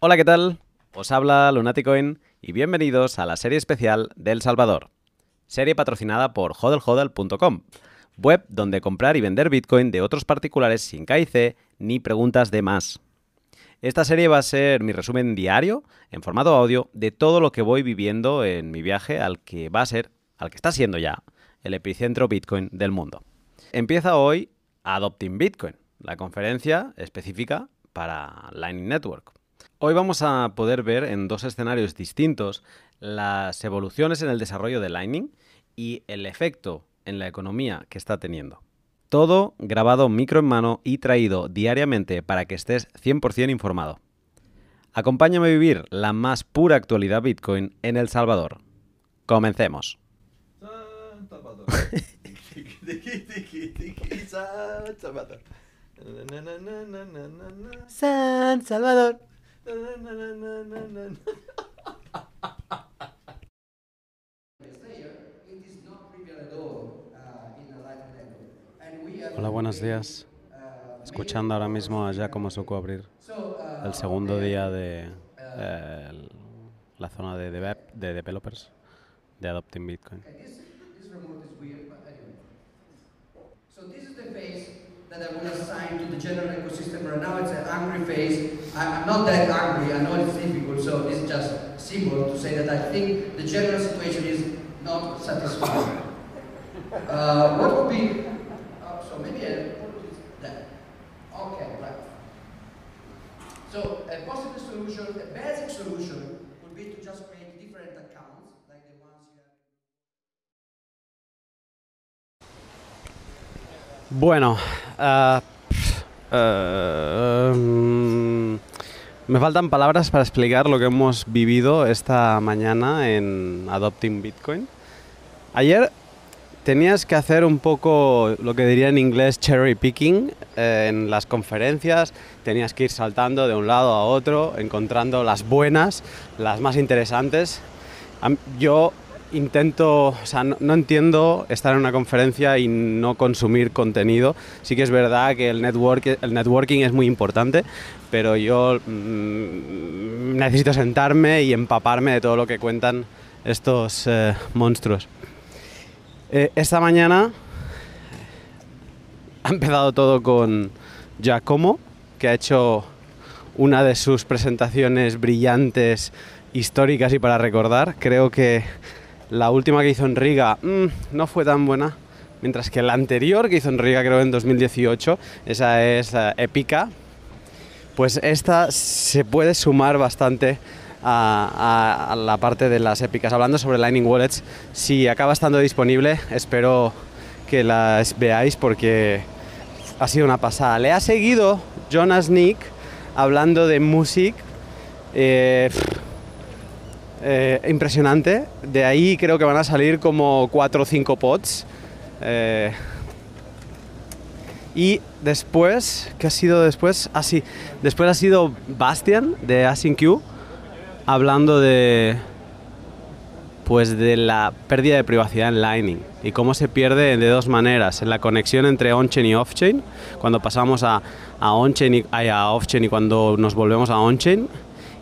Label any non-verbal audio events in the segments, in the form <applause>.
Hola, ¿qué tal? Os habla Lunaticoin y bienvenidos a la serie especial del Salvador. Serie patrocinada por hodlhodl.com, web donde comprar y vender Bitcoin de otros particulares sin KIC ni preguntas de más. Esta serie va a ser mi resumen diario, en formato audio, de todo lo que voy viviendo en mi viaje al que va a ser, al que está siendo ya, el epicentro Bitcoin del mundo. Empieza hoy Adopting Bitcoin, la conferencia específica para Lightning Network. Hoy vamos a poder ver en dos escenarios distintos las evoluciones en el desarrollo de Lightning y el efecto en la economía que está teniendo. Todo grabado micro en mano y traído diariamente para que estés 100% informado. Acompáñame a vivir la más pura actualidad Bitcoin en El Salvador. Comencemos. San Salvador. Hola, buenos días. Escuchando ahora mismo a Giacomo Suco abrir el segundo día de eh, la zona de developers de Adopting Bitcoin. That I will assign to the general ecosystem right now. It's an angry phase. I, I'm not that angry. I know it's difficult, so this is just simple to say that I think the general situation is not satisfying. <laughs> uh, what would be? Uh, so maybe I put this there. Okay, right. So a possible solution, a basic solution, would be to just create different accounts, like the ones you have. Bueno, ah, eh, mm, me faltan palabras para explicar lo que hemos vivido esta mañana en Adopting Bitcoin. Ayer tenías que hacer un poco lo que diría en inglés cherry picking eh, en las conferencias, tenías que ir saltando de un lado a otro, encontrando las buenas, las más interesantes. Yo intento, o sea, no, entiendo estar en una conferencia y no consumir contenido. Sí que es verdad que el, network, el networking es muy importante, pero yo mm, necesito sentarme y empaparme de todo lo que cuentan estos eh, monstruos. Eh, esta mañana ha empezado todo con Giacomo, que ha hecho una de sus presentaciones brillantes, históricas y para recordar. Creo que la última que hizo en Riga mm, no fue tan buena, mientras que la anterior que hizo en Riga, creo en 2018, esa es eh, épica. Pues esta se puede sumar bastante a la parte de las épicas. Hablando sobre Lightning Wallets, si acaba estando disponible, espero que las veáis porque ha sido una pasada. Le ha seguido Jonas Nick hablando de music. eh, eh, impresionante. De ahí creo que van a salir como 4 o 5 pods. Eh, y después, ¿qué ha sido después? Ah, sí, después ha sido Bastian de AsyncQ hablando de pues de la pérdida de privacidad en Lightning y cómo se pierde de dos maneras, en la conexión entre on-chain y off-chain, cuando pasamos a, on-chain y a off-chain y cuando nos volvemos a on-chain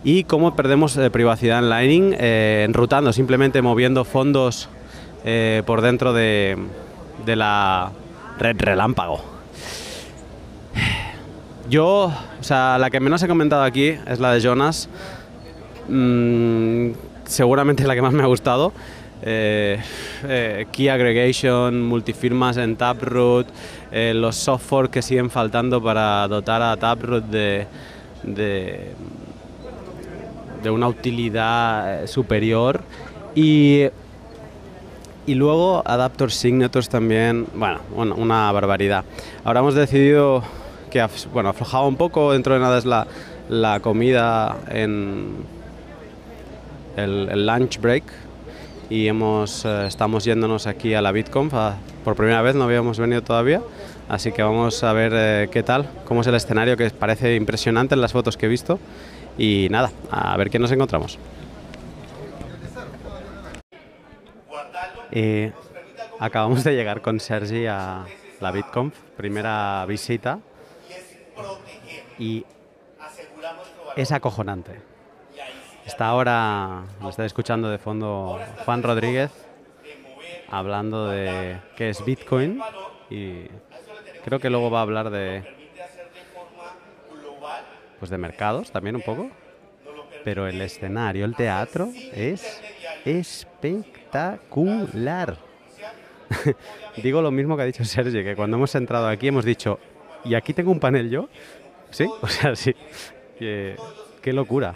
y cómo perdemos eh, privacidad en Lightning eh, enrutando, simplemente moviendo fondos eh, por dentro de, la red relámpago. Yo, o sea, la que menos he comentado aquí es la de Jonas. Mm, seguramente la que más me ha gustado. Key aggregation, multifirmas en Taproot, eh, los software que siguen faltando para dotar a Taproot de, de una utilidad eh, superior. Y, y luego Adapter Signatures también, bueno, una barbaridad. Ahora hemos decidido que bueno, aflojaba un poco, dentro de nada es la, la comida en el, lunch break. Y hemos, eh, estamos yéndonos aquí a la BitConf. A- por primera vez, no habíamos venido todavía, así que vamos a ver eh, qué tal, cómo es el escenario que parece impresionante en las fotos que he visto y nada, a ver qué nos encontramos. Eh, acabamos de llegar con Sergi a la BitConf, primera visita y es acojonante. Está ahora, lo está escuchando de fondo Juan Rodríguez hablando de qué es Bitcoin y creo que luego va a hablar de pues de mercados también un poco, pero el escenario, el teatro es espectacular. <laughs> Digo lo mismo que ha dicho Sergio, que cuando hemos entrado aquí hemos dicho, ¿y aquí tengo un panel yo? ¿Sí? <laughs> O sea, sí. Qué locura.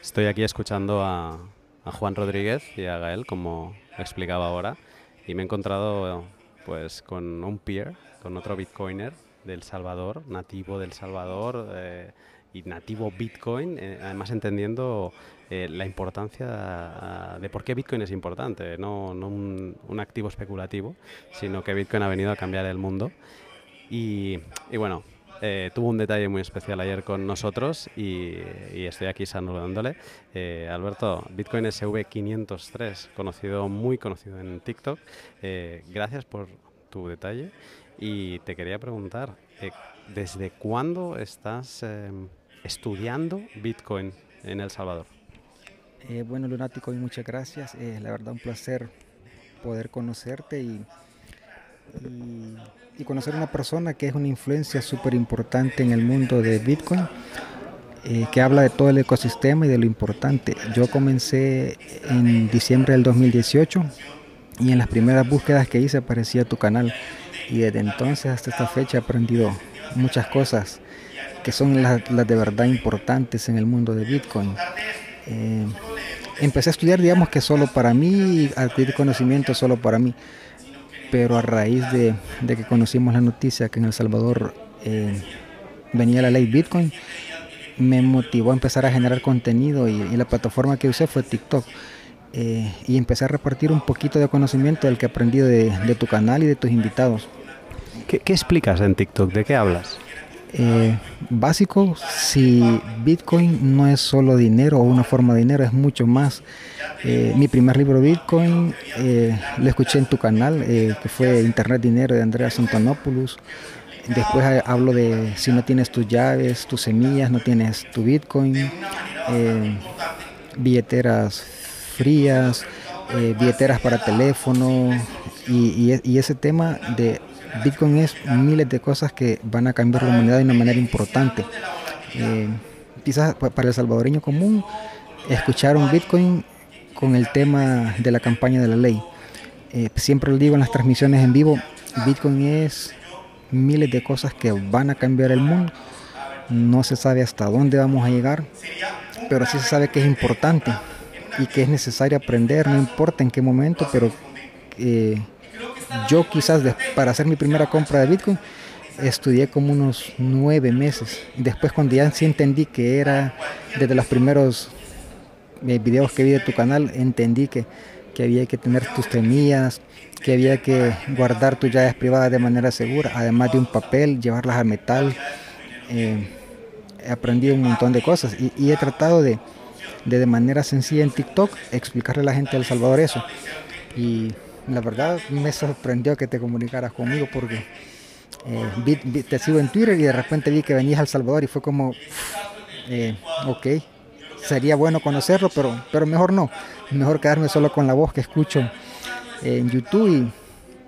Estoy aquí escuchando a, a Juan Rodríguez y a Gael, como explicaba ahora, y me he encontrado pues con un peer, con otro bitcoiner del Salvador, nativo del Salvador eh, y nativo Bitcoin, eh, además entendiendo eh, la importancia ah, de por qué Bitcoin es importante, no, no un, un activo especulativo, sino que Bitcoin ha venido a cambiar el mundo. Y, y bueno, tuvo un detalle muy especial ayer con nosotros y, y estoy aquí saludándole. Alberto, Bitcoin SV503, conocido, muy conocido en TikTok. Gracias por tu detalle y te quería preguntar, eh, ¿desde cuándo estás eh, estudiando Bitcoin en El Salvador? Eh, bueno, Lunático, y muchas gracias. Eh, la verdad, un placer poder conocerte y, conocer a una persona que es una influencia súper importante en el mundo de Bitcoin, que habla de todo el ecosistema y de lo importante. Yo comencé en diciembre del 2018 y en las primeras búsquedas que hice aparecía tu canal y desde entonces hasta esta fecha he aprendido muchas cosas que son las, las de verdad importantes en el mundo de Bitcoin. Eh, empecé a estudiar, digamos que solo para mí, adquirir conocimiento solo para mí, pero a raíz de, de que conocimos la noticia que en El Salvador eh, venía la ley Bitcoin, me motivó a empezar a generar contenido y, y la plataforma que usé fue TikTok. Eh, y empecé a repartir un poquito de conocimiento del que aprendí de, de tu canal y de tus invitados. ¿Qué, qué explicas en TikTok? ¿De qué hablas? Eh, básico, si Bitcoin no es solo dinero o una forma de dinero, es mucho más. Eh, mi primer libro Bitcoin eh, lo escuché en tu canal, que fue Internet Dinero de Andrea Santonopoulos. Después hablo de si no tienes tus llaves, tus semillas, no tienes tu Bitcoin, billeteras frías, eh, billeteras para teléfono y, ese tema de Bitcoin es miles de cosas que van a cambiar la humanidad de una manera importante. Eh, quizás pa- para el salvadoreño común, escuchar un Bitcoin con el tema de la campaña de la ley. Eh, siempre lo digo en las transmisiones en vivo, Bitcoin es miles de cosas que van a cambiar el mundo. No se sabe hasta dónde vamos a llegar, pero sí se sabe que es importante y que es necesario aprender, no importa en qué momento, pero eh, yo quizás de- para hacer mi primera compra de Bitcoin estudié como unos nueve meses. Después cuando ya sí entendí que era desde los primeros eh, videos que vi de tu canal, entendí que, que había que tener tus semillas, que había que guardar tus llaves privadas de manera segura, además de un papel, llevarlas a metal. Eh, he aprendido un montón de cosas y he tratado de, de de manera sencilla en TikTok explicarle a la gente de El Salvador eso. Y la verdad me sorprendió que te comunicaras conmigo porque eh, te sigo en Twitter y de repente vi que venías a El Salvador y fue como, eh, ok, sería bueno conocerlo, pero, pero mejor no. Mejor quedarme solo con la voz que escucho eh, en YouTube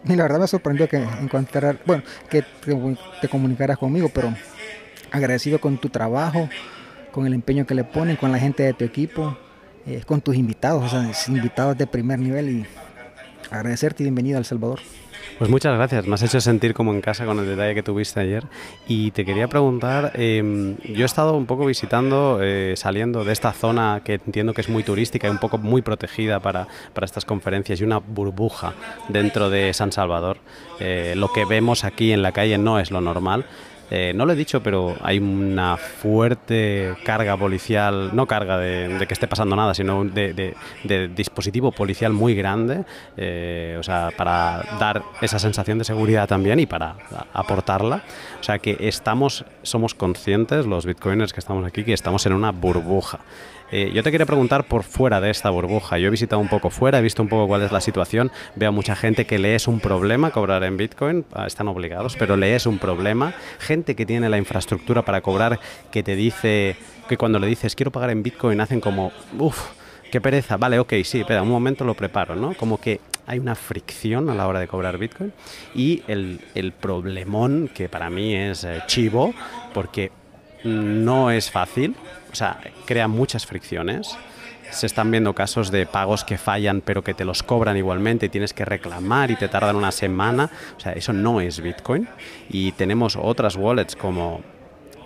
y, la verdad me sorprendió que encontrar, bueno, que te comunicaras conmigo, pero agradecido con tu trabajo, con el empeño que le ponen, con la gente de tu equipo, eh, con tus invitados, o sea, invitados de primer nivel y agradecerte y bienvenido a El Salvador. Pues muchas gracias, me has hecho sentir como en casa con el detalle que tuviste ayer. Y te quería preguntar, eh, yo he estado un poco visitando, eh, saliendo de esta zona que entiendo que es muy turística y un poco muy protegida para, para estas conferencias y una burbuja dentro de San Salvador. Eh, lo que vemos aquí en la calle no es lo normal. Eh, no lo he dicho, pero hay una fuerte carga policial, no carga de, que esté pasando nada, sino de, de- dispositivo policial muy grande, eh, o sea, para dar esa sensación de seguridad también y para aportarla. O sea, que estamos, somos conscientes, los bitcoiners que estamos aquí, que estamos en una burbuja. Eh, yo te quería preguntar por fuera de esta burbuja. Yo he visitado un poco fuera, he visto un poco cuál es la situación. Veo mucha gente que le es un problema cobrar en Bitcoin, ah, están obligados, pero le es un problema. Gente gente que tiene la infraestructura para cobrar que te dice que cuando le dices quiero pagar en Bitcoin hacen como, uff, qué pereza, vale, ok, sí, espera, un momento lo preparo, ¿no? Como que hay una fricción a la hora de cobrar Bitcoin y el, el problemón que para mí es eh, chivo porque no es fácil, o sea, crea muchas fricciones. Se están viendo casos de pagos que fallan pero que te los cobran igualmente y tienes que reclamar y te tardan una semana. O sea, eso no es Bitcoin. Y tenemos otras wallets como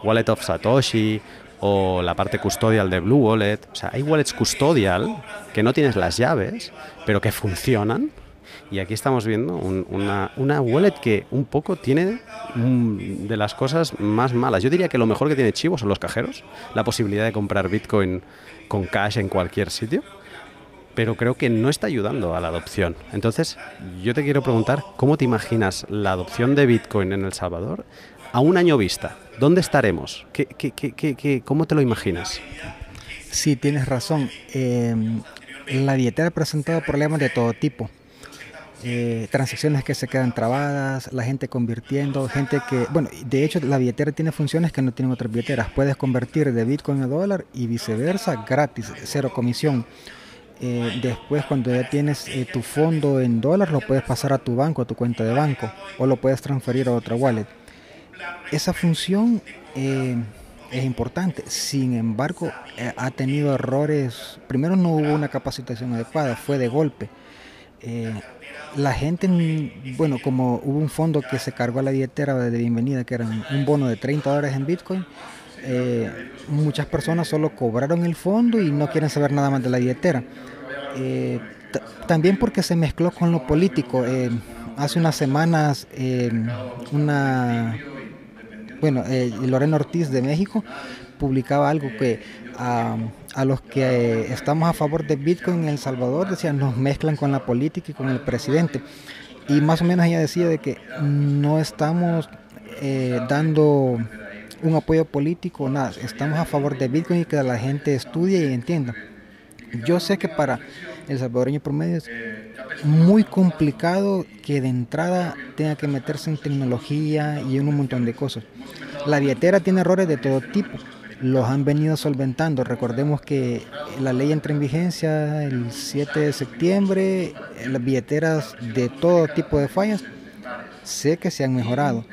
Wallet of Satoshi o la parte custodial de Blue Wallet. O sea, hay wallets custodial que no tienes las llaves, pero que funcionan. Y aquí estamos viendo un- una, una wallet que un poco tiene mm, de las cosas más malas. Yo diría que lo mejor que tiene Chivo son los cajeros, la posibilidad de comprar Bitcoin con cash en cualquier sitio, pero creo que no está ayudando a la adopción. Entonces, yo te quiero preguntar, ¿cómo te imaginas la adopción de Bitcoin en El Salvador a un año vista? ¿Dónde estaremos? ¿Qué, qué, qué, qué- qué- cómo te lo imaginas? Sí, tienes razón. Eh, la billetera ha presentado problemas de todo tipo. Eh, transacciones que se quedan trabadas, la gente convirtiendo, gente que, bueno, de hecho la billetera tiene funciones que no tienen otras billeteras. Puedes convertir de Bitcoin a dólar y viceversa, gratis, cero comisión. Eh, después cuando ya tienes eh, tu fondo en dólar, lo puedes pasar a tu banco, a tu cuenta de banco, o lo puedes transferir a otra wallet. Esa función es importante, sin embargo, ha tenido errores. Primero no hubo una capacitación adecuada, fue de golpe. La gente, bueno, como hubo un fondo que se cargó a la billetera de bienvenida, que era un- bono de 30 dólares en Bitcoin, eh, muchas personas solo cobraron el fondo y no quieren saber nada más de la billetera. Eh, ta- también porque se mezcló con lo político. Eh, hace unas semanas, una bueno, Lorena Ortiz de México publicaba algo que ah, a los que eh, estamos a favor de Bitcoin en El Salvador, decían, nos mezclan con la política y con el presidente. Y más o menos ella decía de que no estamos eh, dando un apoyo político, nada, estamos a favor de Bitcoin y que la gente estudie y entienda. Yo sé que para el salvadoreño promedio es muy complicado que de entrada tenga que meterse en tecnología y en un montón de cosas. La billetera tiene errores de todo tipo, los han venido solventando. Recordemos que la ley entra en vigencia el 7 de septiembre, las billeteras de todo tipo de fallas sé que se han mejorado.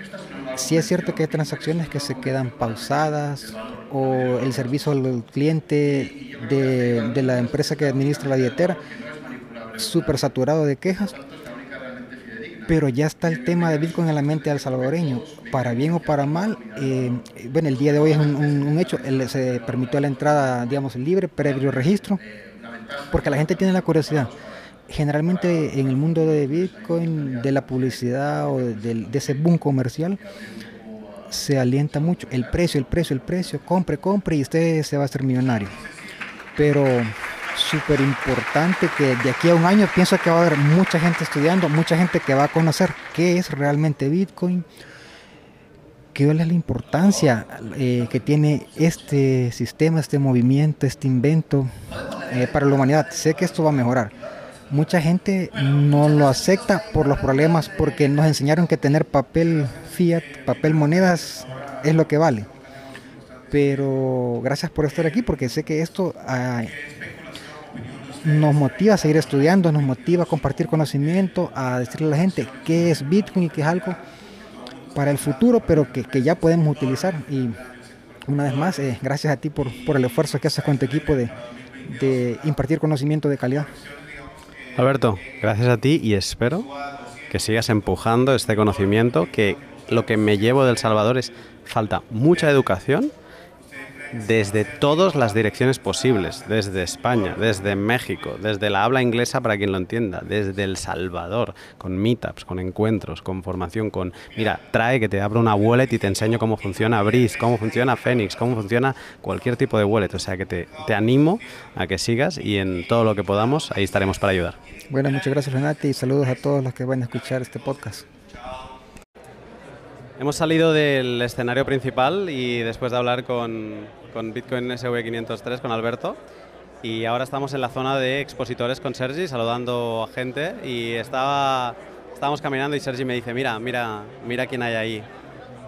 Sí es cierto que hay transacciones que se quedan pausadas o el servicio al cliente de, de la empresa que administra la billetera súper saturado de quejas. Pero ya está el tema de Bitcoin en la mente del salvadoreño, para bien o para mal. eh, bueno, el día de hoy es un, un- hecho, se permitió la entrada, digamos, libre, previo registro, porque la gente tiene la curiosidad. Generalmente en el mundo de Bitcoin, de la publicidad o de, de ese boom comercial, se alienta mucho el precio, el precio, el precio, compre, compre y usted se va a hacer millonario. Pero súper importante que de aquí a un año pienso que va a haber mucha gente estudiando, mucha gente que va a conocer qué es realmente Bitcoin, qué es la importancia eh, que tiene este sistema, este movimiento, este invento eh, para la humanidad. Sé que esto va a mejorar. Mucha gente no lo acepta por los problemas porque nos enseñaron que tener papel fiat, papel monedas es lo que vale. Pero gracias por estar aquí porque sé que esto ah, nos motiva a seguir estudiando, nos motiva a compartir conocimiento, a decirle a la gente qué es Bitcoin y qué es algo para el futuro, pero que, que ya podemos utilizar. Y una vez más, eh, gracias a ti por, por el esfuerzo que haces con tu equipo de, de impartir conocimiento de calidad. Alberto, gracias a ti y espero que sigas empujando este conocimiento, que lo que me llevo del Salvador es falta mucha educación desde todas las direcciones posibles, desde España, desde México, desde la habla inglesa para quien lo entienda, desde El Salvador, con meetups, con encuentros, con formación, con, mira, trae que te abra una wallet y te enseño cómo funciona Breeze, cómo funciona Phoenix, cómo funciona cualquier tipo de wallet, o sea que te, te animo a que sigas y en todo lo que podamos, ahí estaremos para ayudar. Bueno, muchas gracias Renate y saludos a todos los que van a escuchar este podcast. Hemos salido del escenario principal y después de hablar con, con Bitcoin SV503 con Alberto y ahora estamos en la zona de expositores con Sergi saludando a gente y estaba estábamos caminando y Sergi me dice mira mira mira quién hay ahí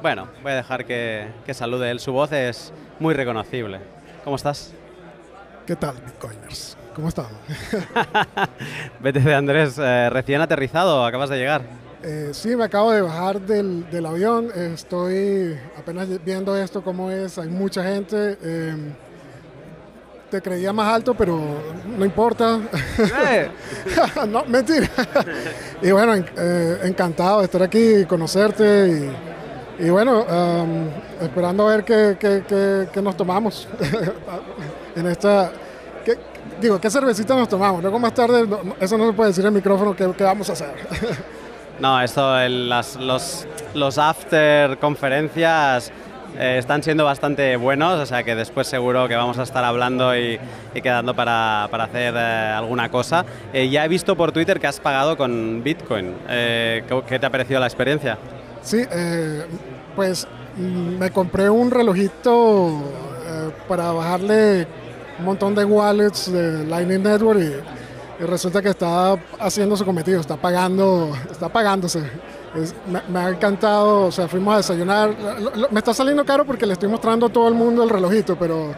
Bueno, voy a dejar que, que salude él. Su voz es muy reconocible. ¿Cómo estás? ¿Qué tal, Bitcoiners? ¿Cómo están? <laughs> BTC Andrés, eh, recién aterrizado, acabas de llegar. Eh, sí, me acabo de bajar del, del avión. Estoy apenas viendo esto, cómo es. Hay mucha gente. eh, te creía más alto, pero no importa. Eh, <laughs> no, mentira. y bueno, en- eh, encantado de estar aquí y conocerte. Y, y bueno, am, esperando a ver qué, qué- qué- qué nos tomamos <laughs> en esta. digo, ¿qué cervecita nos tomamos? Luego más tarde, no- eso no se puede decir en el micrófono, ¿qué, qué vamos a hacer? <laughs> No, esto, el- las- los, los after conferencias eh, están siendo bastante buenos, o sea que después seguro que vamos a estar hablando y, y quedando para, para hacer eh, alguna cosa. Eh, ya he visto por Twitter que has pagado con Bitcoin. ¿qué, te ha parecido la experiencia? Sí, pues mm, me compré un relojito para bajarle un montón de wallets de Lightning Network y, resulta que está haciendo su cometido, está pagando, está pagándose. Me, ha encantado, o sea, fuimos a desayunar. Me está saliendo caro porque le estoy mostrando a todo el mundo el relojito, pero,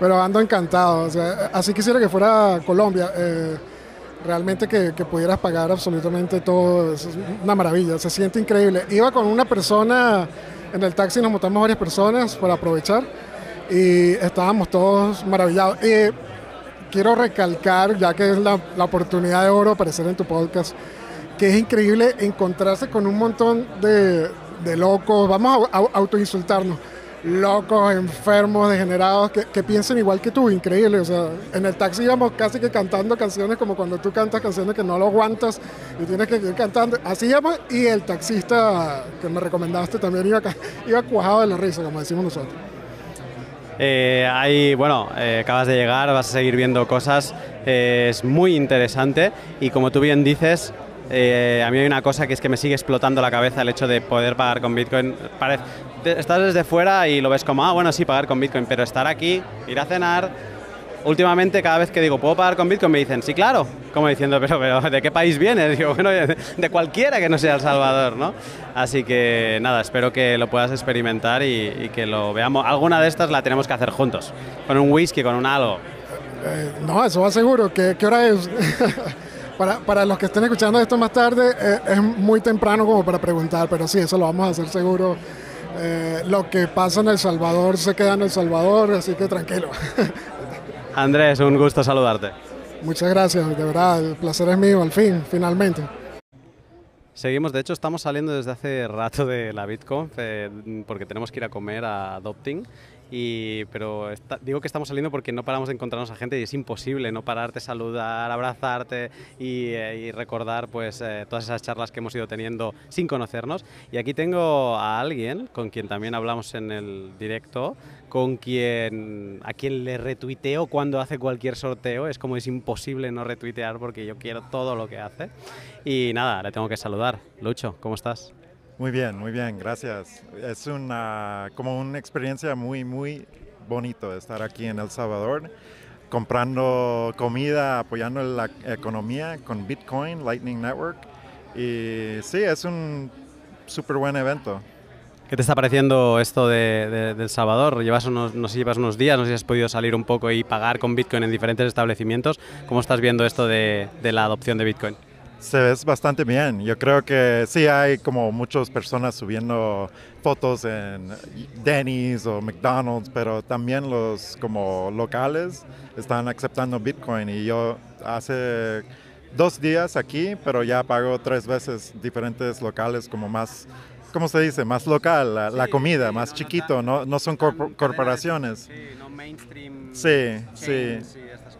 pero ando encantado. O sea, así quisiera que fuera Colombia. eh, realmente que, que pudieras pagar absolutamente todo, es una maravilla, se siente increíble. Iba con una persona en el taxi, nos montamos varias personas para aprovechar y estábamos todos maravillados. Y quiero recalcar, ya que es la, la oportunidad de oro aparecer en tu podcast, que es increíble encontrarse con un montón de, locos, vamos a, a- autoinsultarnos, locos, enfermos, degenerados, que, piensen igual que tú, increíble. O sea, en el taxi íbamos casi que cantando canciones como cuando tú cantas canciones que no lo aguantas y tienes que ir cantando. Así íbamos y el taxista que me recomendaste también iba, <laughs> iba cuajado de la risa, como decimos nosotros. Eh, bueno, eh, acabas de llegar, vas a seguir viendo cosas, eh, es muy interesante y como tú bien dices, eh, a mí hay una cosa que es que me sigue explotando la cabeza el hecho de poder pagar con Bitcoin. Estás desde fuera y lo ves como, ah, bueno, sí, pagar con Bitcoin, pero estar aquí, ir a cenar, últimamente cada vez que digo, ¿puedo pagar con Bitcoin? Me dicen, sí, claro. Como diciendo, pero, pero ¿de qué país vienes? <laughs> Digo, bueno, de, cualquiera que no sea El Salvador, ¿no? Así que nada, espero que lo puedas experimentar y, que lo veamos. Alguna de estas la tenemos que hacer juntos, con un whisky, con un algo. Eh, no, eso va seguro. ¿Qué, qué hora es? <laughs> para, para los que estén escuchando esto más tarde, eh, es muy temprano como para preguntar, pero sí, eso lo vamos a hacer seguro. Eh, lo que pasa en El Salvador se queda en El Salvador, así que tranquilo. <laughs> Andrés, un gusto saludarte. Muchas gracias, de verdad, el placer es mío, al fin, finalmente. Seguimos, de hecho estamos saliendo desde hace rato de la BitConf eh, porque tenemos que ir a comer a Adopting. Y, pero está- digo que estamos saliendo porque no paramos de encontrarnos a gente y es imposible no pararte, saludar, abrazarte y, eh, y recordar pues eh, todas esas charlas que hemos ido teniendo sin conocernos. Y aquí tengo a alguien con quien también hablamos en el directo, con quien a quien le retuiteo cuando hace cualquier sorteo. Es como es imposible no retuitear porque yo quiero todo lo que hace. Y nada, le tengo que saludar. Lucho, ¿cómo estás? Muy bien, muy bien, gracias. Es una, como una experiencia muy, muy bonito estar aquí en El Salvador, comprando comida, apoyando la economía con Bitcoin, Lightning Network. Y sí, es un súper buen evento. ¿Qué te está pareciendo esto de, de- de El Salvador? Llevas unos, no sé llevas unos días, no sé si has podido salir un poco y pagar con Bitcoin en diferentes establecimientos. ¿Cómo estás viendo esto de, de la adopción de Bitcoin? Se ve bastante bien. Yo creo que sí hay como muchas personas subiendo fotos en Denny's o McDonald's, pero también los como locales están aceptando Bitcoin y yo hace dos días aquí, pero ya pago tres veces diferentes locales como más, ¿cómo se dice? Más local, la, la comida, más chiquito, no, no son corpo- corporaciones. Sí, no mainstream. Sí, sí.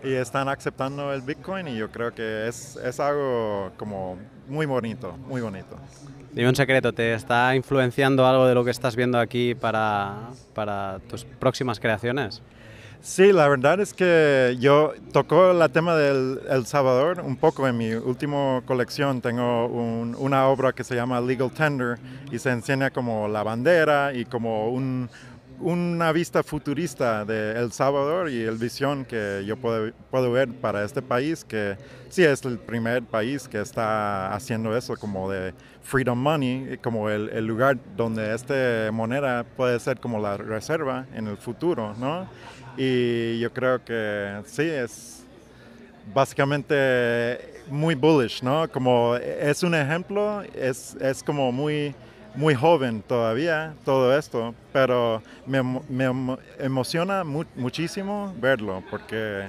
Y están aceptando el Bitcoin y yo creo que es, es algo como muy bonito, muy bonito. Dime un secreto, ¿te está influenciando algo de lo que estás viendo aquí para, para tus próximas creaciones? Sí, la verdad es que yo tocó el tema del El Salvador un poco en mi última colección. Tengo un- una obra que se llama Legal Tender y se enseña como la bandera y como un, una vista futurista de El Salvador y el visión que yo puedo, puedo ver para este país, que sí es el primer país que está haciendo eso como de freedom money, como el, lugar donde esta moneda puede ser como la reserva en el futuro, ¿no? Y yo creo que sí, es básicamente muy bullish, ¿no? Como es un ejemplo, es, es como muy, muy joven todavía todo esto, pero me, me emociona mu muchísimo verlo, porque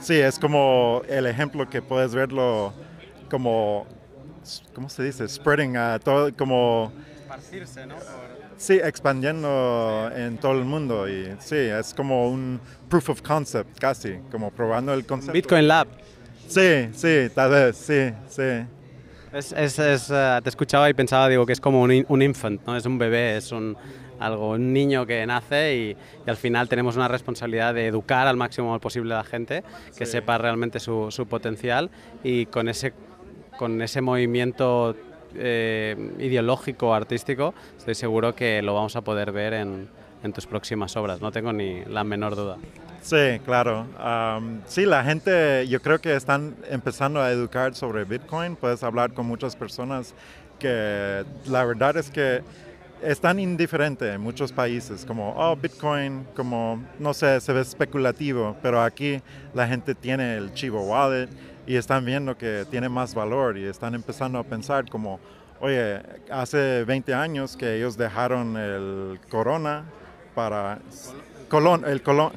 sí, es como el ejemplo que puedes verlo como, ¿cómo se dice? Spreading a todo, como... Esparcirse, ¿no? Sí, expandiendo en todo el mundo y sí, es como un proof of concept casi, como probando el concepto. Bitcoin Lab. Sí, sí, tal vez, sí, sí. Es, es, es, uh, te escuchaba y pensaba, digo, que es como un, un, infant, ¿no? Es un bebé, es un, algo, un niño que nace y, y, al final tenemos una responsabilidad de educar al máximo posible a la gente, que sí. sepa realmente su, su, potencial y con ese, con ese movimiento eh, ideológico, artístico, estoy seguro que lo vamos a poder ver en, en tus próximas obras, no tengo ni la menor duda. Sí, claro. Um, sí, la gente, yo creo que están empezando a educar sobre Bitcoin. Puedes hablar con muchas personas que la verdad es que es tan indiferente en muchos países, como, oh, Bitcoin, como, no sé, se ve especulativo, pero aquí la gente tiene el Chivo Wallet y están viendo que tiene más valor y están empezando a pensar como, oye, hace 20 años que ellos dejaron el Corona para... Colón, el Colón,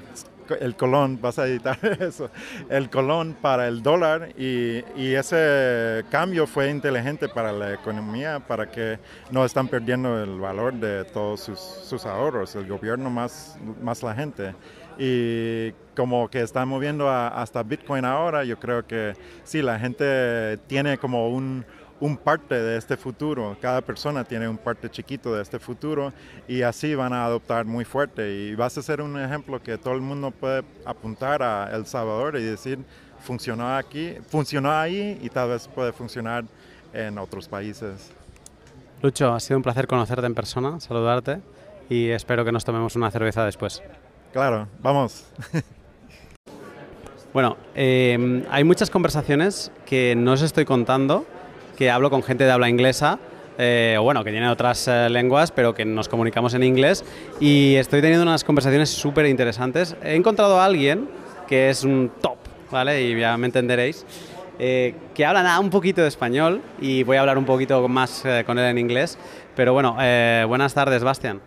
el colón, vas a editar <laughs> eso, el colón para el dólar y, ese cambio fue inteligente para la economía, para que no están perdiendo el valor de todos sus, ahorros, el gobierno más, más la gente. Y como que están moviendo hasta Bitcoin ahora, yo creo que sí, la gente tiene como un un parte de este futuro, cada persona tiene un parte chiquito de este futuro y así van a adoptar muy fuerte y vas a ser un ejemplo que todo el mundo puede apuntar a El Salvador y decir, funcionó aquí, funcionó ahí y tal vez puede funcionar en otros países. Lucho, ha sido un placer conocerte en persona, saludarte y espero que nos tomemos una cerveza después. Claro, vamos. <laughs> bueno, eh, hay muchas conversaciones que no os estoy contando que hablo con gente de habla inglesa, eh, o bueno, que tiene otras eh, lenguas, pero que nos comunicamos en inglés, y estoy teniendo unas conversaciones súper interesantes. He encontrado a alguien que es un top, ¿vale? Y ya me entenderéis, eh, que habla nada, un poquito de español, y voy a hablar un poquito más eh, con él en inglés. Pero bueno, eh, buenas tardes, Bastian.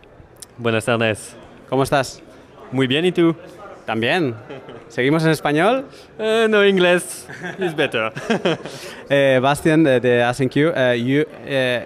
Buenas tardes. ¿Cómo estás? Muy bien, ¿y tú? También. ¿Seguimos en español? Uh, no, inglés. It's better. uh, <laughs> Bastian, the, the Async you, uh, you,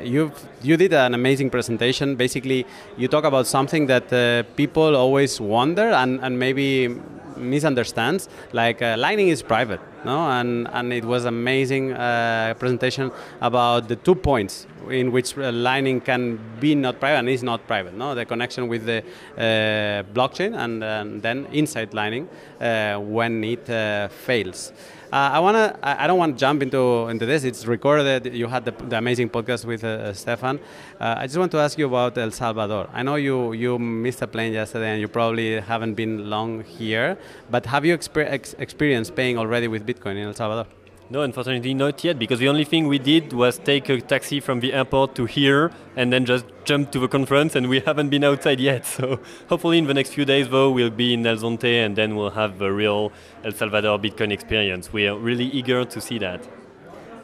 you, you did an amazing presentation. Basically, you talk about something that people always wonder and, and maybe misunderstands. Like uh, Lightning is private, no? And and it was amazing uh, presentation about the two points in which uh, Lightning can be not private and is not private, no? The connection with the uh, blockchain and, and, then inside Lightning uh, when it fails. Uh, I wanna. I don't want to jump into into this. It's recorded. You had the, the amazing podcast with uh, Stefan. Uh, I just want to ask you about El Salvador. I know you you missed a plane yesterday, and you probably haven't been long here. But have you exper ex experienced paying already with Bitcoin in El Salvador? No, unfortunately not yet, because the only thing we did was take a taxi from the airport to here and then just jump to the conference, and we <laughs> haven't been outside yet. So hopefully in the next few days, though, we'll be in El Zonte and then we'll have the real El Salvador Bitcoin experience. We are really eager to see that.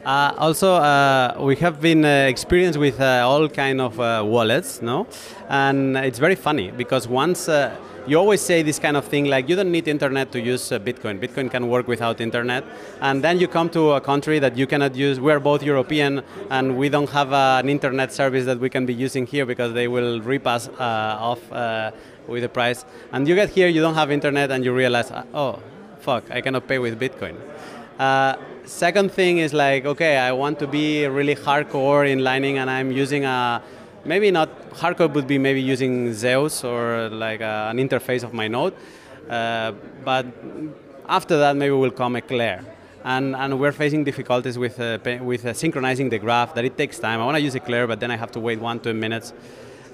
Uh, also, uh, we have been uh, experienced with uh, all kind of uh, wallets, no? And it's very funny because once uh, you always say this kind of thing like you don't need internet to use bitcoin. Bitcoin can work without internet. And then you come to a country that you cannot use. We're both european and we don't have an internet service that we can be using here because they will rip us off with the price. And you get here you don't have internet and you realize oh fuck i cannot pay with bitcoin second thing is like okay i want to be really hardcore in lightning and i'm using a maybe not hardcore would be maybe using Zeus or like uh, an interface of my node. Uh, but after that, maybe will come Eclair. And, and we're facing difficulties with, uh, with synchronizing the graph, that it takes time. I want to use Eclair, but then I have to wait one, two minutes.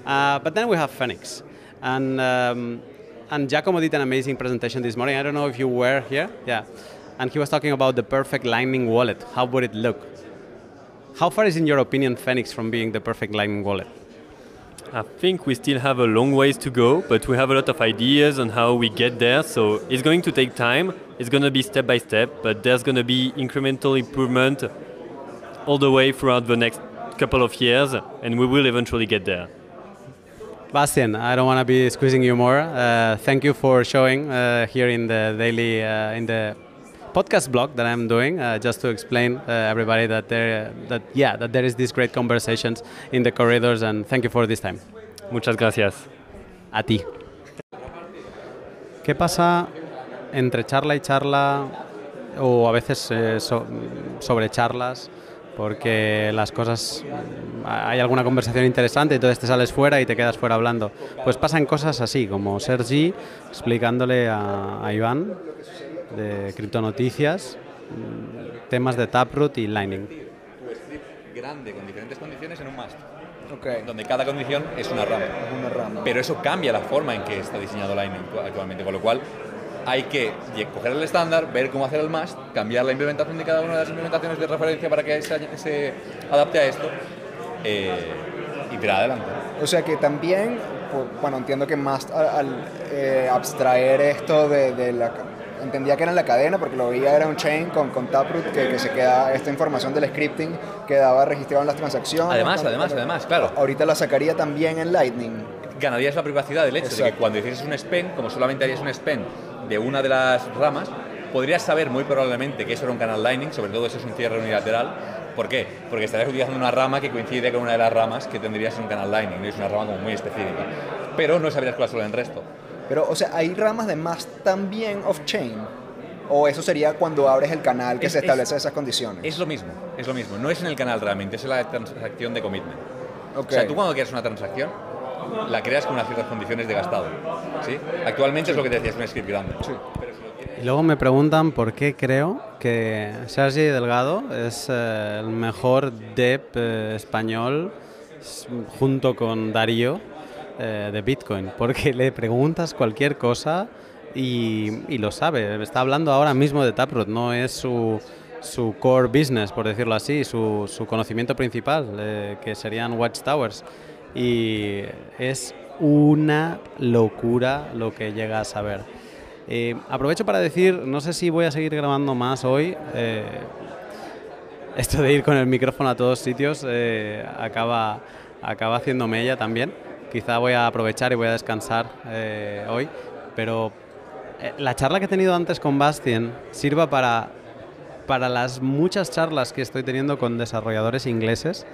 but then we have Phoenix. And um, and Giacomo did an amazing presentation this morning. I don't know if you were here. Yeah, and he was talking about the perfect Lightning wallet. How would it look? How far is, in your opinion, Phoenix from being the perfect Lightning wallet? I think we still have a long ways to go, but we have a lot of ideas on how we get there. So it's going to take time. It's going to be step by step, but there's going to be incremental improvement all the way throughout the next couple of years, and we will eventually get there. Bastian, I don't want to be squeezing you more. Uh, thank you for showing uh, here in the daily uh, in the podcast blog that I'm doing, uh, just to explain uh, everybody that there that yeah that there is these great conversations in the corridors, and thank you for this time. Muchas gracias. A ti. ¿Qué pasa entre charla y charla o a veces eh, so- sobre charlas? Porque las cosas, hay alguna conversación interesante, entonces te sales fuera y te quedas fuera hablando. Pues pasan cosas así, como Sergi explicándole a, a Iván de Criptonoticias mm, temas de Taproot y Lightning. tu script grande con diferentes condiciones en un must, Ok, donde cada condición es una rama. una rama. Pero eso cambia la forma en que está diseñado Lightning actualmente, con lo cual hay que coger el estándar, ver cómo hacer el must, cambiar la implementación de cada una de las implementaciones de referencia para que se, se adapte a esto eh, y tirar adelante. O sea que también, bueno, entiendo que más al, al, eh, abstraer esto de, de la... Entendía que era en la cadena porque lo veía era un chain con, con Taproot que, que se queda, esta información del scripting quedaba registrada en las transacciones. Además, además, además, claro. Ahorita la sacaría también en Lightning. Ganarías la privacidad del hecho de que Exacto. cuando hicieses un spend, como solamente harías un spend de una de las ramas, podrías saber muy probablemente que eso era un canal Lightning, sobre todo si es un cierre unilateral. ¿Por qué? Porque estarías utilizando una rama que coincide con una de las ramas que tendrías en un canal Lightning, es una rama como muy específica. Pero no sabrías cuál son el resto. Pero, o sea, ¿hay ramas de más también off-chain? ¿O eso sería cuando abres el canal que Es- se es- establece esas condiciones? Es lo mismo, es lo mismo. No es en el canal realmente, es en la transacción de commitment. Ok. O sea, tú cuando quieres una transacción, la creas con unas ciertas condiciones de gastado. ¿sí? Actualmente es lo que te decía, es un script grande. Quieres- Y luego me preguntan por qué creo que Sergi Delgado es eh, el mejor dev eh, español junto con Darío eh, de Bitcoin. Porque le preguntas cualquier cosa y, lo sabe. Está hablando ahora mismo de Taproot, no es su, su core business, por decirlo así, su, su conocimiento principal, eh, que serían Watchtowers. Y es una locura lo que llega a saber. Eh, aprovecho para decir, no sé si voy a seguir grabando más hoy. <laughs> esto de ir con el micrófono a todos sitios acaba, acaba haciéndome ella también. Quizá voy a aprovechar y voy a descansar eh, hoy. Pero eh, la charla que he tenido antes con Bastien sirva para, para las muchas charlas que estoy teniendo con desarrolladores ingleses.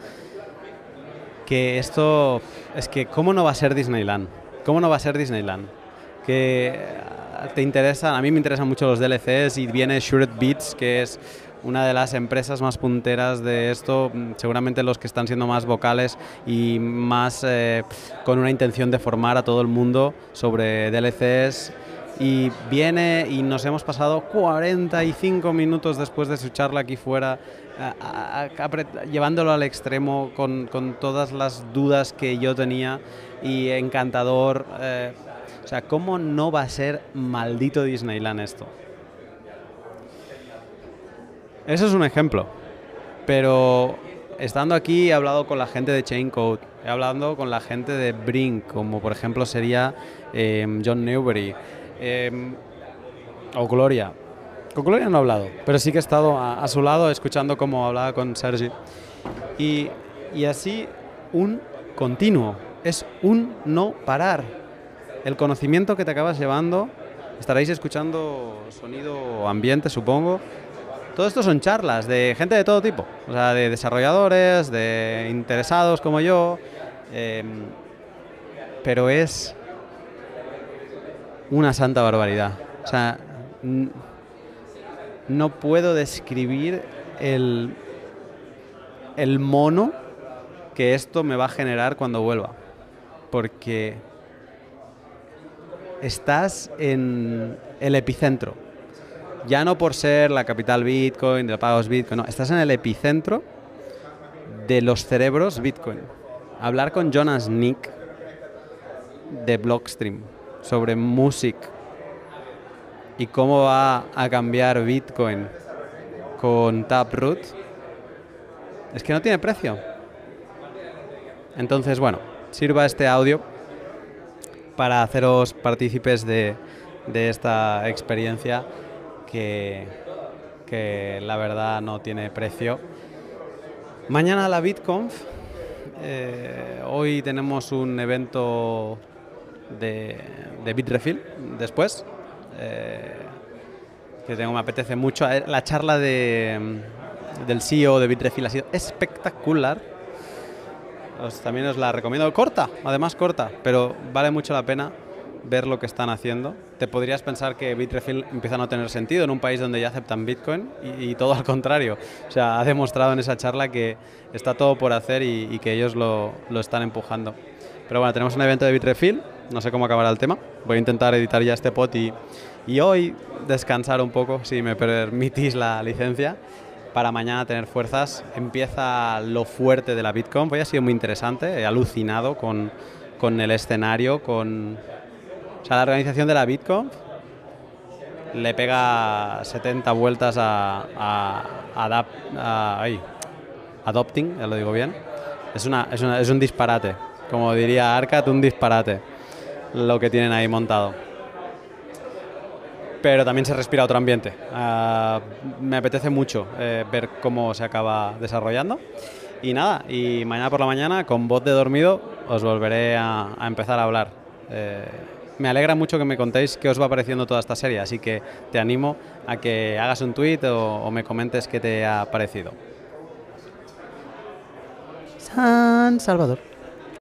Que esto es que, ¿cómo no va a ser Disneyland? ¿Cómo no va a ser Disneyland? que eh, te interesan, a mí me interesan mucho los DLCs y viene Shured Beats, que es una de las empresas más punteras de esto, seguramente los que están siendo más vocales y más eh, con una intención de formar a todo el mundo sobre DLCs. Y viene y nos hemos pasado 45 minutos después de su charla aquí fuera, llevándolo al extremo con, con todas las dudas que yo tenía y encantador. eh, o sea, ¿cómo no va a ser maldito Disneyland esto? Eso es un ejemplo. Pero estando aquí he hablado con la gente de Chaincode, he hablado con la gente de Brink, como por ejemplo sería eh, John Newbery eh, o Gloria. Con Gloria no he hablado, pero sí que he estado a, a su lado escuchando cómo hablaba con Sergi. Y, y así un continuo, es un no parar. El conocimiento que te acabas llevando, estaréis escuchando sonido ambiente, supongo. Todo esto son charlas de gente de todo tipo, o sea, de desarrolladores, de interesados como yo, eh, pero es una santa barbaridad. O sea, no puedo describir el, el mono que esto me va a generar cuando vuelva, porque estás en el epicentro. Ya no por ser la capital Bitcoin, de pagos Bitcoin, no, estás en el epicentro de los cerebros Bitcoin. Hablar con Jonas Nick de Blockstream, sobre Music y cómo va a cambiar Bitcoin con Taproot, es que no tiene precio. Entonces, bueno, sirva este audio para haceros partícipes de, de esta experiencia que, que la verdad no tiene precio. Mañana la BitConf. eh, hoy tenemos un evento de, de Bitrefill después. eh, que tengo, me apetece mucho. Eh, La charla de, del CEO de Bitrefill ha sido espectacular. También os la recomiendo. Corta, además corta, pero vale mucho la pena ver lo que están haciendo. Te podrías pensar que Bitrefill empieza a no tener sentido en un país donde ya aceptan Bitcoin y, todo al contrario. O sea, ha demostrado en esa charla que está todo por hacer y, que ellos lo, lo están empujando. Pero bueno, tenemos un evento de Bitrefill, no sé cómo acabará el tema. Voy a intentar editar ya este pot y, y hoy descansar un poco, si me permitís la licencia, para mañana tener fuerzas. Empieza lo fuerte de la Bitcoin. Hoy ha sido muy interesante, he alucinado con, con el escenario, con sea, la organización de la Bitcoin le pega 70 vueltas a, adopting, ya lo digo bien. Es, una, es, una- es un disparate, como diría Arcat, un disparate lo que tienen ahí montado. Pero también se respira otro ambiente. Ah, me apetece mucho eh, ver cómo se acaba desarrollando. Y nada, y mañana por la mañana, con voz de dormido, os volveré a, a empezar a hablar. Eh, me alegra mucho que me contéis qué os va pareciendo toda esta serie, así que te animo a que hagas un tweet o, o me comentes qué te ha parecido. San Salvador.